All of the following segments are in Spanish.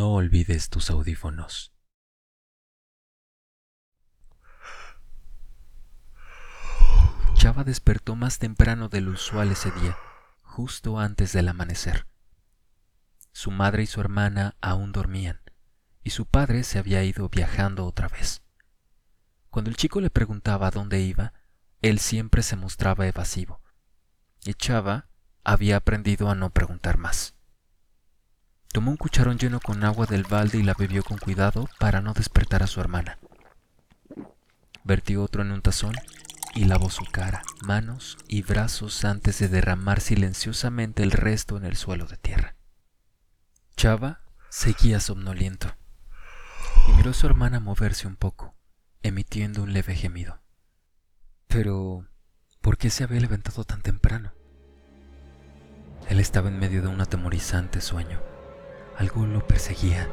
No olvides tus audífonos. Chava despertó más temprano de lo usual ese día, justo antes del amanecer. Su madre y su hermana aún dormían, y su padre se había ido viajando otra vez. Cuando el chico le preguntaba dónde iba, él siempre se mostraba evasivo, y Chava había aprendido a no preguntar más. Tomó un cucharón lleno con agua del balde y la bebió con cuidado para no despertar a su hermana. Vertió otro en un tazón y lavó su cara, manos y brazos antes de derramar silenciosamente el resto en el suelo de tierra. Chava seguía somnoliento y miró a su hermana moverse un poco, emitiendo un leve gemido. Pero, ¿por qué se había levantado tan temprano? Él estaba en medio de un atemorizante sueño. Algo lo perseguía,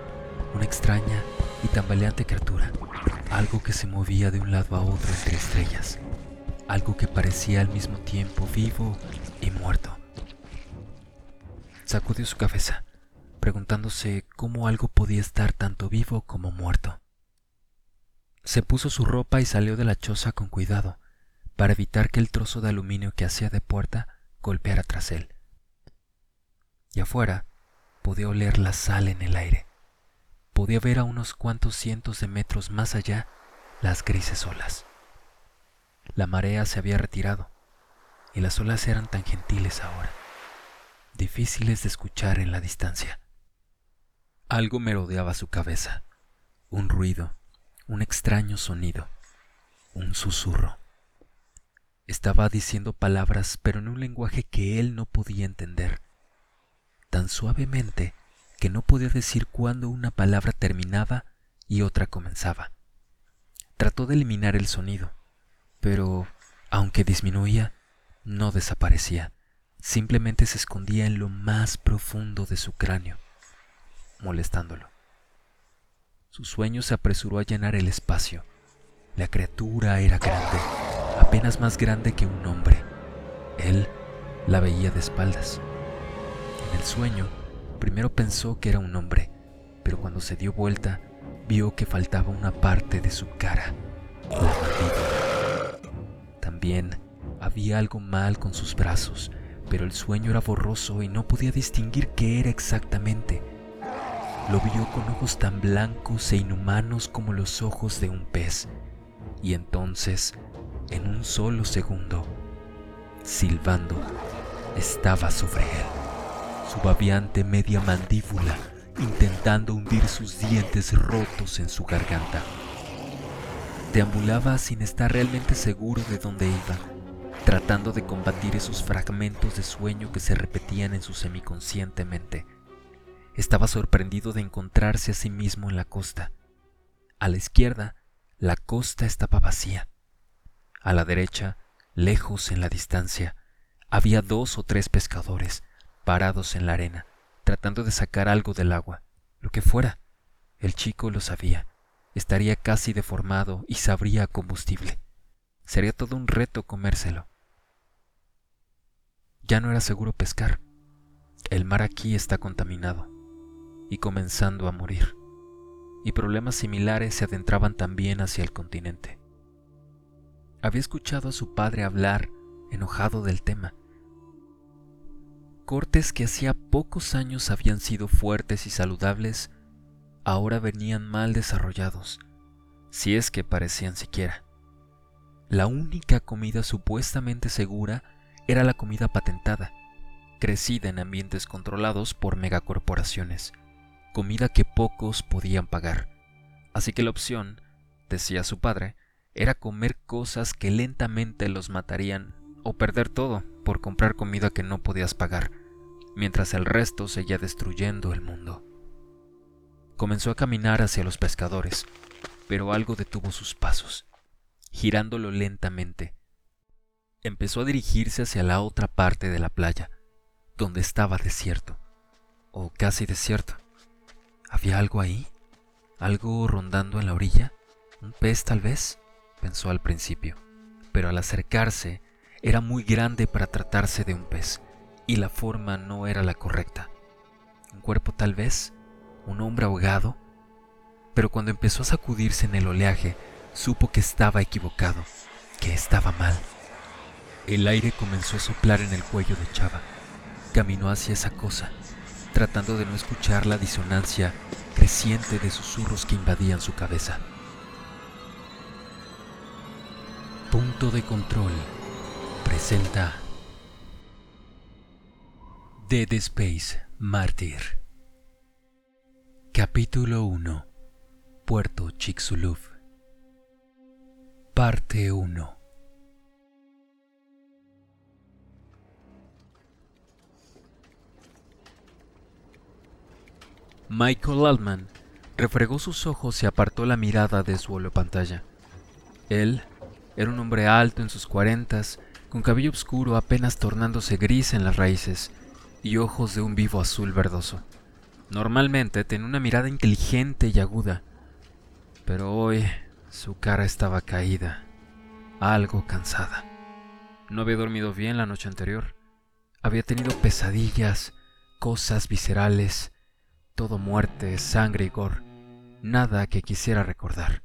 una extraña y tambaleante criatura, algo que se movía de un lado a otro entre estrellas, algo que parecía al mismo tiempo vivo y muerto. Sacudió su cabeza, preguntándose cómo algo podía estar tanto vivo como muerto. Se puso su ropa y salió de la choza con cuidado, para evitar que el trozo de aluminio que hacía de puerta golpeara tras él. Y afuera, podía oler la sal en el aire. Podía ver a unos cuantos cientos de metros más allá las grises olas. La marea se había retirado y las olas eran tan gentiles ahora, difíciles de escuchar en la distancia. Algo merodeaba su cabeza, un ruido, un extraño sonido, un susurro. Estaba diciendo palabras, pero en un lenguaje que él no podía entender tan suavemente que no podía decir cuándo una palabra terminaba y otra comenzaba. Trató de eliminar el sonido, pero aunque disminuía, no desaparecía, simplemente se escondía en lo más profundo de su cráneo, molestándolo. Su sueño se apresuró a llenar el espacio. La criatura era grande, apenas más grande que un hombre. Él la veía de espaldas. En el sueño, primero pensó que era un hombre, pero cuando se dio vuelta, vio que faltaba una parte de su cara, la mandíbula. También había algo mal con sus brazos, pero el sueño era borroso y no podía distinguir qué era exactamente. Lo vio con ojos tan blancos e inhumanos como los ojos de un pez, y entonces, en un solo segundo, silbando, estaba sobre él su babiante media mandíbula intentando hundir sus dientes rotos en su garganta. Deambulaba sin estar realmente seguro de dónde iba, tratando de combatir esos fragmentos de sueño que se repetían en su semiconsciente mente. Estaba sorprendido de encontrarse a sí mismo en la costa. A la izquierda, la costa estaba vacía. A la derecha, lejos en la distancia, había dos o tres pescadores, parados en la arena, tratando de sacar algo del agua, lo que fuera. El chico lo sabía. Estaría casi deformado y sabría combustible. Sería todo un reto comérselo. Ya no era seguro pescar. El mar aquí está contaminado y comenzando a morir. Y problemas similares se adentraban también hacia el continente. Había escuchado a su padre hablar enojado del tema cortes que hacía pocos años habían sido fuertes y saludables, ahora venían mal desarrollados, si es que parecían siquiera. La única comida supuestamente segura era la comida patentada, crecida en ambientes controlados por megacorporaciones, comida que pocos podían pagar. Así que la opción, decía su padre, era comer cosas que lentamente los matarían o perder todo por comprar comida que no podías pagar, mientras el resto seguía destruyendo el mundo. Comenzó a caminar hacia los pescadores, pero algo detuvo sus pasos, girándolo lentamente. Empezó a dirigirse hacia la otra parte de la playa, donde estaba desierto, o casi desierto. ¿Había algo ahí? ¿Algo rondando en la orilla? ¿Un pez tal vez? pensó al principio, pero al acercarse era muy grande para tratarse de un pez y la forma no era la correcta. Un cuerpo tal vez, ¿Un hombre ahogado? Pero cuando empezó a sacudirse en el oleaje, supo que estaba equivocado, que estaba mal. El aire comenzó a soplar en el cuello de Chava. Caminó hacia esa cosa, tratando de no escuchar la disonancia creciente de susurros que invadían su cabeza. Punto de control presenta Dead Space Mártir. Capítulo 1 Puerto Chicxulub Parte 1 Michael Altman refregó sus ojos y apartó la mirada de su pantalla. Él era un hombre alto en sus cuarentas, con cabello oscuro apenas tornándose gris en las raíces y ojos de un vivo azul verdoso. Normalmente tenía una mirada inteligente y aguda, pero hoy su cara estaba caída, algo cansada. No había dormido bien la noche anterior. Había tenido pesadillas, cosas viscerales, todo muerte, sangre y gore. Nada que quisiera recordar.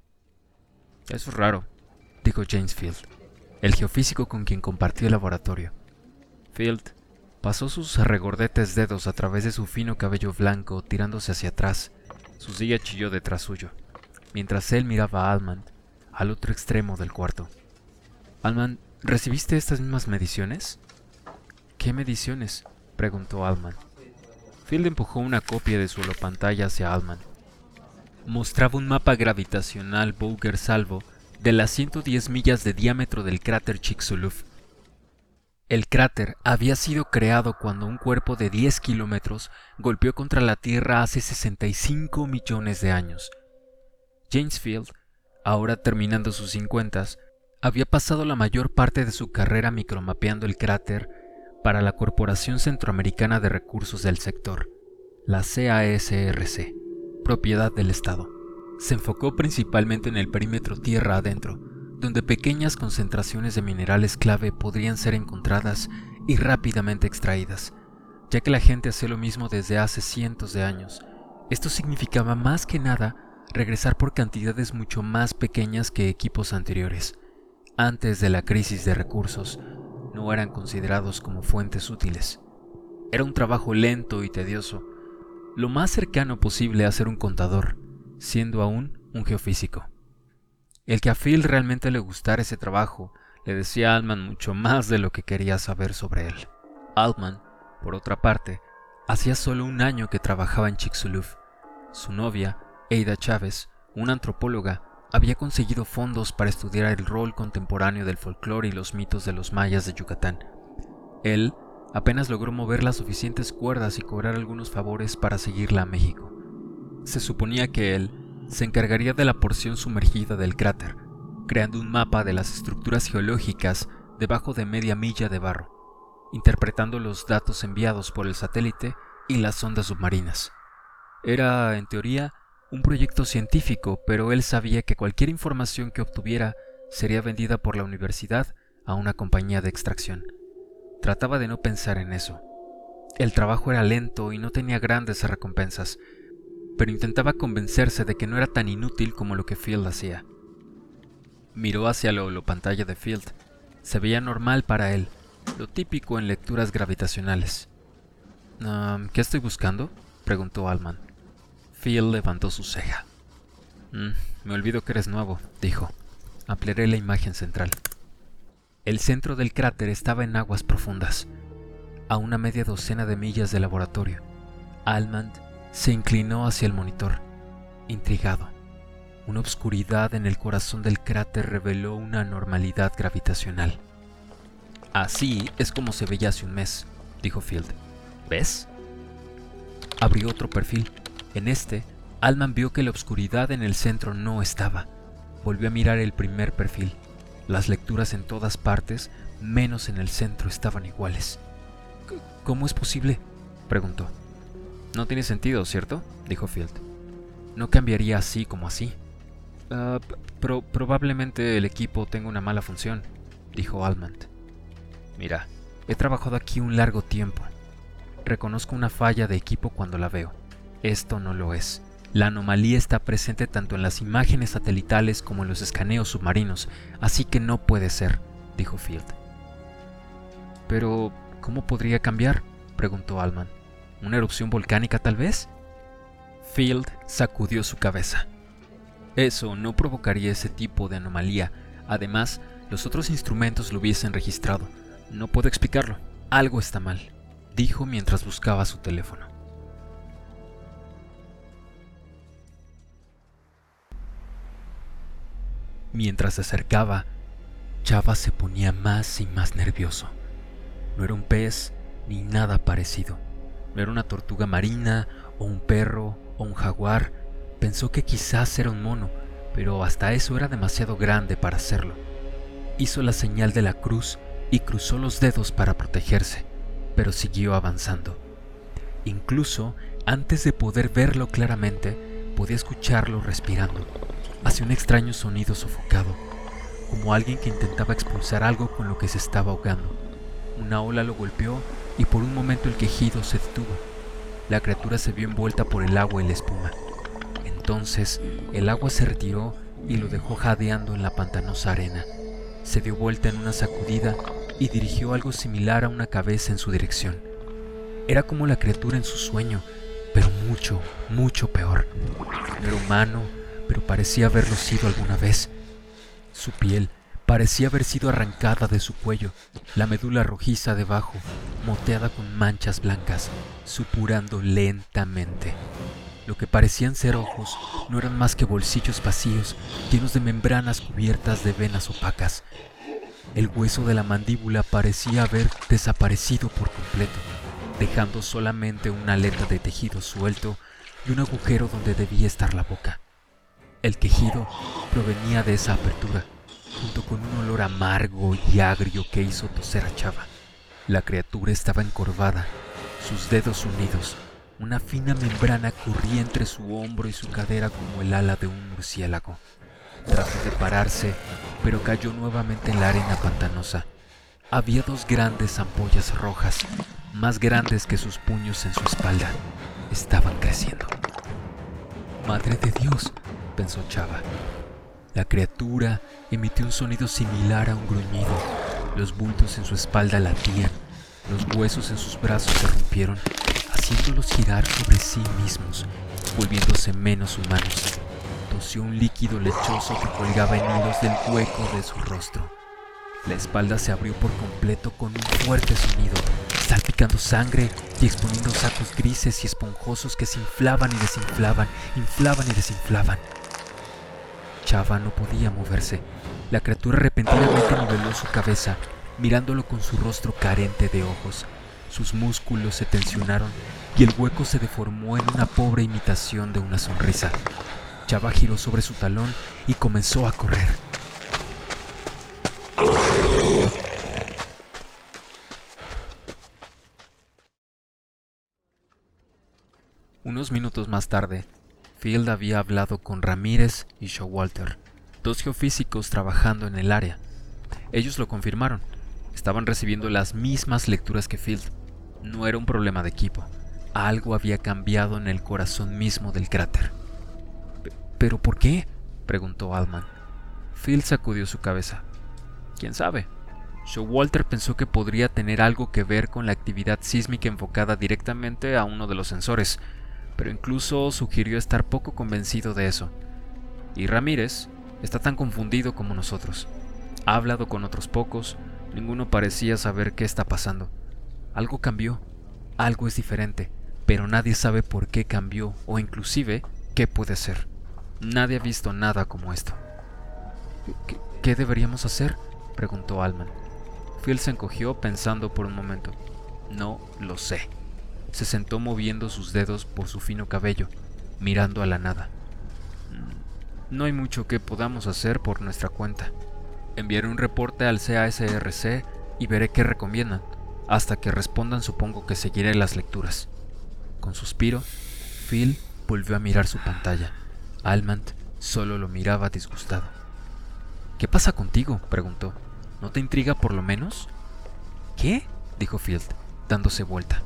Eso es raro, dijo James Field, el geofísico con quien compartió el laboratorio. Field pasó sus regordetes dedos a través de su fino cabello blanco tirándose hacia atrás. Su silla chilló detrás suyo, mientras él miraba a Alman, al otro extremo del cuarto. Alman, ¿recibiste estas mismas mediciones? ¿Qué mediciones? preguntó Alman. Field empujó una copia de su holopantalla hacia Alman. Mostraba un mapa gravitacional Bouguer Salvo de las 110 millas de diámetro del cráter Chicxulub. El cráter había sido creado cuando un cuerpo de 10 kilómetros golpeó contra la Tierra hace 65 millones de años. James Field, ahora terminando sus 50, había pasado la mayor parte de su carrera micromapeando el cráter para la Corporación Centroamericana de Recursos del Sector, la CASRC, propiedad del Estado. Se enfocó principalmente en el perímetro tierra adentro, donde pequeñas concentraciones de minerales clave podrían ser encontradas y rápidamente extraídas, ya que la gente hacía lo mismo desde hace cientos de años. Esto significaba más que nada regresar por cantidades mucho más pequeñas que equipos anteriores, antes de la crisis de recursos, no eran considerados como fuentes útiles. Era un trabajo lento y tedioso, lo más cercano posible a ser un contador, siendo aún un geofísico. El que a Phil realmente le gustara ese trabajo le decía a Altman mucho más de lo que quería saber sobre él. Altman, por otra parte, hacía solo un año que trabajaba en Chicxulub. Su novia, Eida Chávez, una antropóloga, había conseguido fondos para estudiar el rol contemporáneo del folclore y los mitos de los mayas de Yucatán. Él apenas logró mover las suficientes cuerdas y cobrar algunos favores para seguirla a México. Se suponía que él se encargaría de la porción sumergida del cráter, creando un mapa de las estructuras geológicas debajo de media milla de barro, interpretando los datos enviados por el satélite y las ondas submarinas. Era, en teoría, un proyecto científico, pero él sabía que cualquier información que obtuviera sería vendida por la universidad a una compañía de extracción. Trataba de no pensar en eso. El trabajo era lento y no tenía grandes recompensas, pero intentaba convencerse de que no era tan inútil como lo que Field hacía. Miró hacia la pantalla de Field. Se veía normal para él, lo típico en lecturas gravitacionales. ¿Qué estoy buscando? preguntó Alman. Phil levantó su ceja. Mm, me olvido que eres nuevo, dijo. Ampliaré la imagen central. El centro del cráter estaba en aguas profundas, a una media docena de millas del laboratorio. Almand se inclinó hacia el monitor, intrigado. Una obscuridad en el corazón del cráter reveló una anormalidad gravitacional. Así es como se veía hace un mes, dijo Field. ¿Ves? Abrió otro perfil en este, Alman vio que la oscuridad en el centro no estaba. Volvió a mirar el primer perfil. Las lecturas en todas partes, menos en el centro, estaban iguales. ¿Cómo es posible? preguntó. No tiene sentido, ¿cierto? dijo Field. No cambiaría así como así. Ah, probablemente el equipo tenga una mala función, dijo Almand. Mira, he trabajado aquí un largo tiempo. Reconozco una falla de equipo cuando la veo Esto no lo es. La anomalía está presente tanto en las imágenes satelitales como en los escaneos submarinos, así que no puede ser, dijo Field. Pero, ¿cómo podría cambiar? preguntó Alman. ¿Una erupción volcánica tal vez? Field sacudió su cabeza. Eso no provocaría ese tipo de anomalía. Además, los otros instrumentos lo hubiesen registrado. No puedo explicarlo. Algo está mal, dijo mientras buscaba su teléfono. Mientras se acercaba, Chava se ponía más y más nervioso. No era un pez ni nada parecido. Era una tortuga marina o un perro o un jaguar. Pensó que quizás era un mono, pero hasta eso era demasiado grande para hacerlo. Hizo la señal de la cruz y cruzó los dedos para protegerse, pero siguió avanzando. Incluso antes de poder verlo claramente, podía escucharlo respirando. Hacía un extraño sonido sofocado, como alguien que intentaba expulsar algo con lo que se estaba ahogando. Una ola lo golpeó y por un momento el quejido se detuvo. La criatura se vio envuelta por el agua y la espuma. Entonces el agua se retiró y lo dejó jadeando en la pantanosa arena. Se dio vuelta en una sacudida y dirigió algo similar a una cabeza en su dirección. Era como la criatura en su sueño, pero mucho, mucho peor. No era humano, pero parecía haberlo sido alguna vez. Su piel parecía haber sido arrancada de su cuello, la médula rojiza debajo, moteada con manchas blancas, supurando lentamente. Lo que parecían ser ojos no eran más que bolsillos vacíos, llenos de membranas cubiertas de venas opacas. El hueso de la mandíbula parecía haber desaparecido por completo, dejando solamente una aleta de tejido suelto y un agujero donde debía estar la boca. El quejido provenía de esa apertura, junto con un olor amargo y agrio que hizo toser a Chava. La criatura estaba encorvada, sus dedos unidos. Una fina membrana corría entre su hombro y su cadera como el ala de un murciélago. Trató de pararse, pero cayó nuevamente en la arena pantanosa. Había dos grandes ampollas rojas, más grandes que sus puños en su espalda. Estaban creciendo. Madre de Dios, pensó Chava. La criatura emitió un sonido similar a un gruñido. Los bultos en su espalda latían, los huesos en sus brazos se rompieron, haciéndolos girar sobre sí mismos, volviéndose menos humanos. Tosió un líquido lechoso que colgaba en hilos del hueco de su rostro. La espalda se abrió por completo con un fuerte sonido, salpicando sangre y exponiendo sacos grises y esponjosos que se inflaban y desinflaban, inflaban y desinflaban. Chava no podía moverse. La criatura repentinamente niveló su cabeza, mirándolo con su rostro carente de ojos. Sus músculos se tensionaron y el hueco se deformó en una pobre imitación de una sonrisa. Chava giró sobre su talón y comenzó a correr. Unos minutos más tarde, Field había hablado con Ramírez y Showalter, dos geofísicos trabajando en el área. Ellos lo confirmaron. Estaban recibiendo las mismas lecturas que Field. No era un problema de equipo. Algo había cambiado en el corazón mismo del cráter. ¿Pero por qué? preguntó Alman. Field sacudió su cabeza. ¿Quién sabe? Showalter pensó que podría tener algo que ver con la actividad sísmica enfocada directamente a uno de los sensores, pero incluso sugirió estar poco convencido de eso. Y Ramírez está tan confundido como nosotros. Ha hablado con otros pocos, ninguno parecía saber qué está pasando. Algo cambió, algo es diferente, pero nadie sabe por qué cambió o inclusive qué puede ser. Nadie ha visto nada como esto. ¿Qué, deberíamos hacer? preguntó Alman. Phil se encogió pensando por un momento. No lo sé. Se sentó moviendo sus dedos por su fino cabello, mirando a la nada. Mm, no hay mucho que podamos hacer por nuestra cuenta. Enviaré un reporte al CASRC y veré qué recomiendan. Hasta que respondan supongo que seguiré las lecturas. Con suspiro, Phil volvió a mirar su pantalla. Almant solo lo miraba disgustado. ¿Qué pasa contigo? preguntó. ¿No te intriga por lo menos? ¿Qué? dijo Field, dándose vuelta.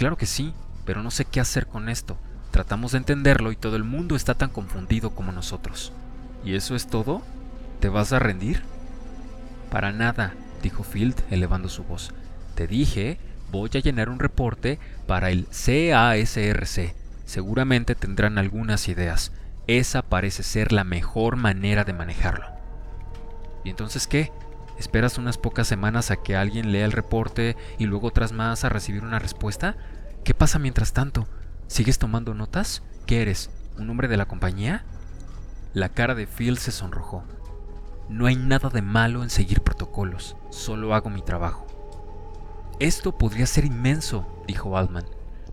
Claro que sí, pero no sé qué hacer con esto. Tratamos de entenderlo y todo el mundo está tan confundido como nosotros. ¿Y eso es todo? ¿Te vas a rendir? Para nada, dijo Field elevando su voz. Te dije, voy a llenar un reporte para el CASRC. Seguramente tendrán algunas ideas. Esa parece ser la mejor manera de manejarlo. ¿Y entonces qué? ¿Esperas unas pocas semanas a que alguien lea el reporte y luego otras más a recibir una respuesta? ¿Qué pasa mientras tanto? ¿Sigues tomando notas? ¿Qué eres? ¿Un hombre de la compañía? La cara de Phil se sonrojó. No hay nada de malo en seguir protocolos, solo hago mi trabajo. Esto podría ser inmenso, dijo Altman.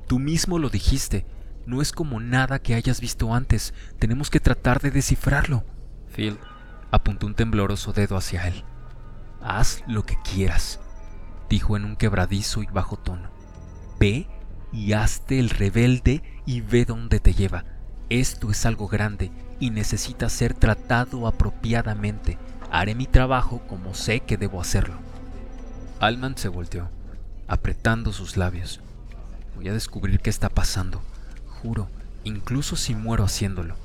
Tú mismo lo dijiste. No es como nada que hayas visto antes. Tenemos que tratar de descifrarlo. Phil apuntó un tembloroso dedo hacia él. Haz lo que quieras, dijo en un quebradizo y bajo tono. Ve y hazte el rebelde y ve dónde te lleva. Esto es algo grande y necesita ser tratado apropiadamente. Haré mi trabajo como sé que debo hacerlo. Alman se volteó, apretando sus labios. Voy a descubrir qué está pasando. Juro, incluso si muero haciéndolo.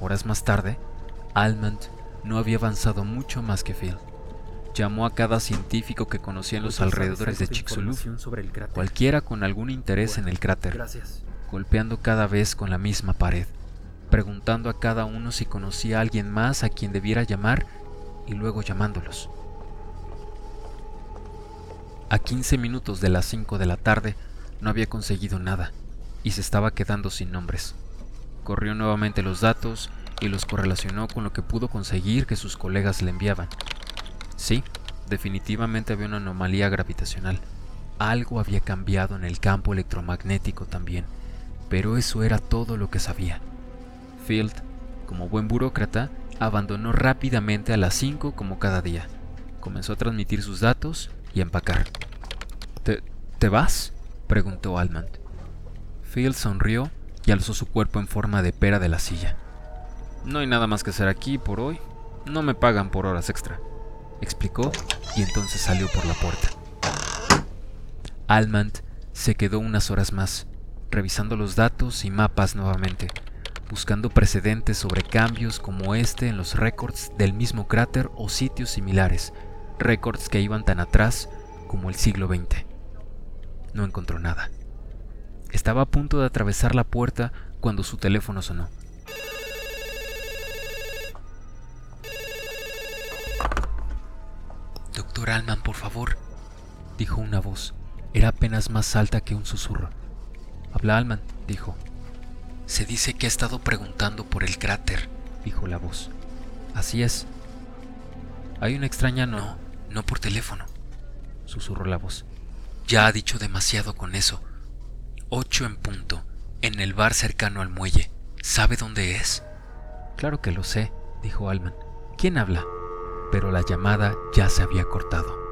Horas más tarde, Almond no había avanzado mucho más que Phil. Llamó a cada científico que conocía en los alrededores de Chicxulub, cualquiera con algún interés en el cráter, golpeando cada vez con la misma pared, preguntando a cada uno si conocía a alguien más a quien debiera llamar y luego llamándolos. A 15 minutos de las 5 de la tarde no había conseguido nada y se estaba quedando sin nombres. Corrió nuevamente los datos y los correlacionó con lo que pudo conseguir que sus colegas le enviaban. Sí, definitivamente había una anomalía gravitacional. Algo había cambiado en el campo electromagnético también, pero eso era todo lo que sabía. Field, como buen burócrata, abandonó rápidamente a las 5 como cada día. Comenzó a transmitir sus datos y a empacar. ¿Te, ¿te vas? preguntó Almond. Field sonrió y alzó su cuerpo en forma de pera de la silla. No hay nada más que hacer aquí por hoy. No me pagan por horas extra, explicó y entonces salió por la puerta. Almond se quedó unas horas más, revisando los datos y mapas nuevamente, buscando precedentes sobre cambios como este en los récords del mismo cráter o sitios similares, récords que iban tan atrás como el siglo XX. No encontró nada. Estaba a punto de atravesar la puerta cuando su teléfono sonó. Doctor Alman, por favor, dijo una voz. Era apenas más alta que un susurro. Habla Alman, dijo. Se dice que ha estado preguntando por el cráter, dijo la voz. Así es. Hay una extraña no, no por teléfono, susurró la voz. Ya ha dicho demasiado con eso. Ocho en punto, en el bar cercano al muelle. ¿Sabe dónde es? Claro que lo sé, dijo Alman. ¿Quién habla? Pero la llamada ya se había cortado.